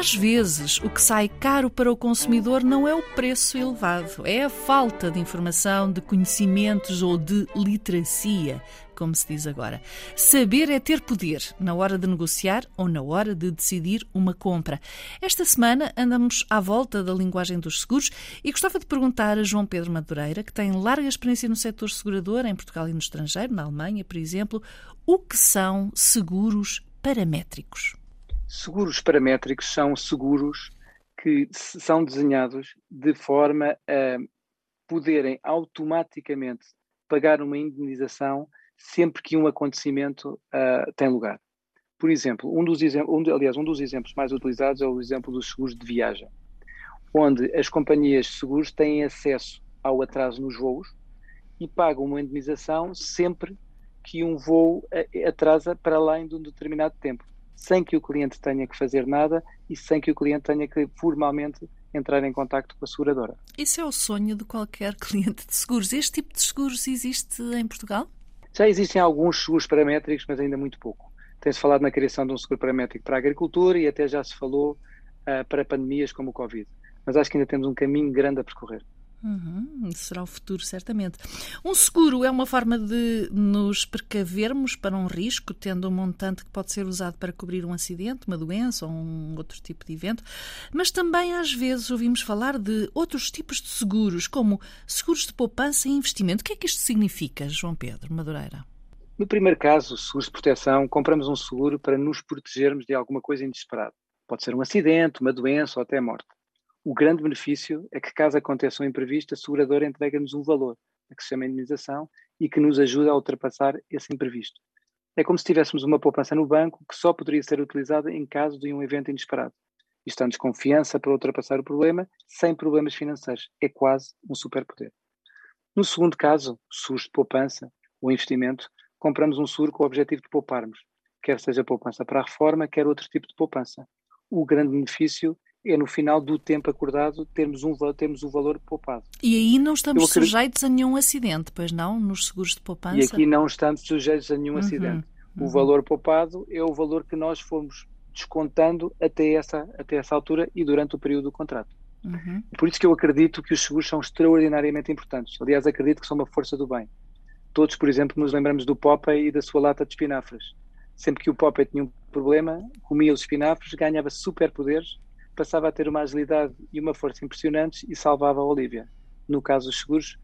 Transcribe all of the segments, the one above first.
Às vezes, o que sai caro para o consumidor não é o preço elevado, é a falta de informação, de conhecimentos ou de literacia, como se diz agora. Saber é ter poder na hora de negociar ou na hora de decidir uma compra. Esta semana andamos à volta da linguagem dos seguros e gostava de perguntar a João Pedro Madureira, que tem larga experiência no setor segurador em Portugal e no estrangeiro, na Alemanha, por exemplo, o que são seguros paramétricos. Seguros paramétricos são seguros que são desenhados de forma a poderem automaticamente pagar uma indenização sempre que um acontecimento uh, tem lugar. Por exemplo, um dos, um, aliás, um dos exemplos mais utilizados é o exemplo dos seguros de viagem, onde as companhias de seguros têm acesso ao atraso nos voos e pagam uma indenização sempre que um voo atrasa para além de um determinado tempo sem que o cliente tenha que fazer nada e sem que o cliente tenha que formalmente entrar em contato com a seguradora. Isso é o sonho de qualquer cliente de seguros. Este tipo de seguros existe em Portugal? Já existem alguns seguros paramétricos, mas ainda muito pouco. Tem-se falado na criação de um seguro paramétrico para a agricultura e até já se falou uh, para pandemias como o Covid. Mas acho que ainda temos um caminho grande a percorrer. Uhum, será o futuro, certamente. Um seguro é uma forma de nos precavermos para um risco, tendo um montante que pode ser usado para cobrir um acidente, uma doença ou um outro tipo de evento, mas também às vezes ouvimos falar de outros tipos de seguros, como seguros de poupança e investimento. O que é que isto significa, João Pedro Madureira? No primeiro caso, seguros de proteção, compramos um seguro para nos protegermos de alguma coisa inesperada. Pode ser um acidente, uma doença ou até morte. O grande benefício é que, caso aconteça um imprevisto, a seguradora entrega-nos um valor, que se chama indenização, e que nos ajuda a ultrapassar esse imprevisto. É como se tivéssemos uma poupança no banco que só poderia ser utilizada em caso de um evento inesperado. Isto dá-nos confiança para ultrapassar o problema sem problemas financeiros. É quase um superpoder. No segundo caso, seguros de poupança ou investimento, compramos um seguro com o objetivo de pouparmos, quer seja poupança para a reforma, quer outro tipo de poupança. O grande benefício é no final do tempo acordado termos, um, termos o valor poupado. E aí não estamos acredito... sujeitos a nenhum acidente, pois não, nos seguros de poupança? E aqui não estamos sujeitos a nenhum uhum, acidente. Uhum. O valor poupado é o valor que nós fomos descontando até essa, até essa altura e durante o período do contrato. Uhum. Por isso que eu acredito que os seguros são extraordinariamente importantes. Aliás, acredito que são uma força do bem. Todos, por exemplo, nos lembramos do Popeye e da sua lata de espinafres. Sempre que o Popeye tinha um problema, comia os espinafres, ganhava superpoderes passava a ter uma agilidade e uma força impressionantes e salvava a Olivia. No caso dos seguros,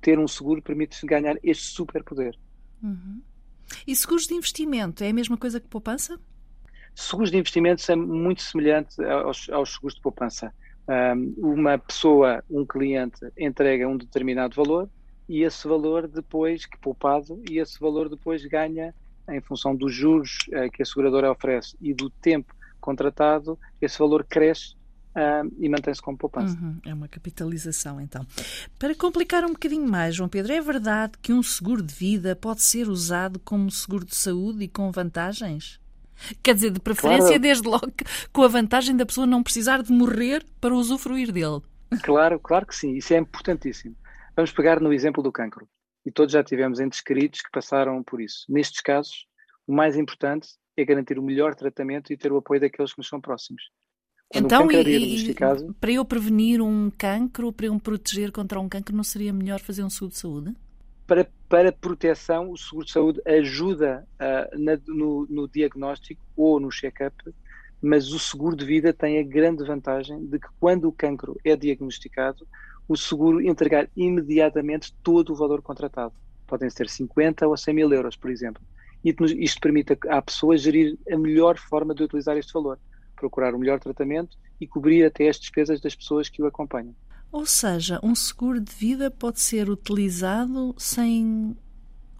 ter um seguro permite ganhar este superpoder. Uhum. E seguros de investimento é a mesma coisa que poupança? Seguros de investimento é muito semelhante aos, aos seguros de poupança. Um, uma pessoa, um cliente, entrega um determinado valor e esse valor depois, que poupado, e esse valor depois ganha, em função dos juros uh, que a seguradora oferece e do tempo contratado, esse valor cresce uh, e mantém-se como poupança. Uhum, é uma capitalização, então. Para complicar um bocadinho mais, João Pedro, é verdade que um seguro de vida pode ser usado como seguro de saúde e com vantagens? Quer dizer, de preferência, claro. desde logo, com a vantagem da pessoa não precisar de morrer para usufruir dele. Claro, claro que sim, isso é importantíssimo. Vamos pegar no exemplo do cancro. E todos já tivemos entes queridos que passaram por isso. Nestes casos, o mais importante é garantir o melhor tratamento e ter o apoio daqueles que nos são próximos. Quando então, é e, para eu prevenir um cancro, para eu me proteger contra um cancro, não seria melhor fazer um seguro de saúde? Para, para proteção, o seguro de saúde ajuda uh, na, no, no, diagnóstico ou no check-up, mas o seguro de vida tem a grande vantagem de que quando o cancro é diagnosticado, o seguro entregar imediatamente todo o valor contratado. Podem ser 50 ou 100 mil euros, por exemplo e isto permite à pessoa gerir a melhor forma de utilizar este valor, procurar o melhor tratamento e cobrir até as despesas das pessoas que o acompanham. Ou seja, um seguro de vida pode ser utilizado sem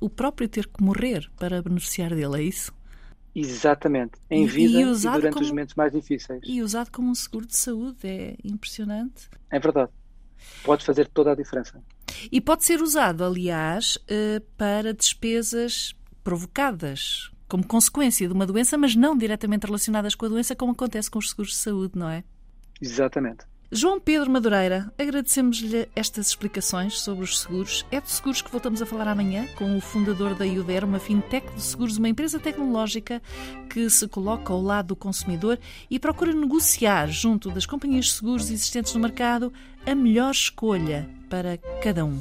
o próprio ter que morrer para beneficiar dele, é isso? Exatamente, em vida e, e, e durante como, os momentos mais difíceis. E usado como um seguro de saúde, é impressionante. É verdade. Pode fazer toda a diferença. E pode ser usado, aliás, eh, para despesas provocadas como consequência de uma doença, mas não diretamente relacionadas com a doença, como acontece com os seguros de saúde, não é? Exatamente. João Pedro Madureira, agradecemos-lhe estas explicações sobre os seguros. É de seguros que voltamos a falar amanhã com o fundador da IUDER, uma fintech de seguros, uma empresa tecnológica que se coloca ao lado do consumidor e procura negociar junto das companhias de seguros existentes no mercado a melhor escolha para cada um.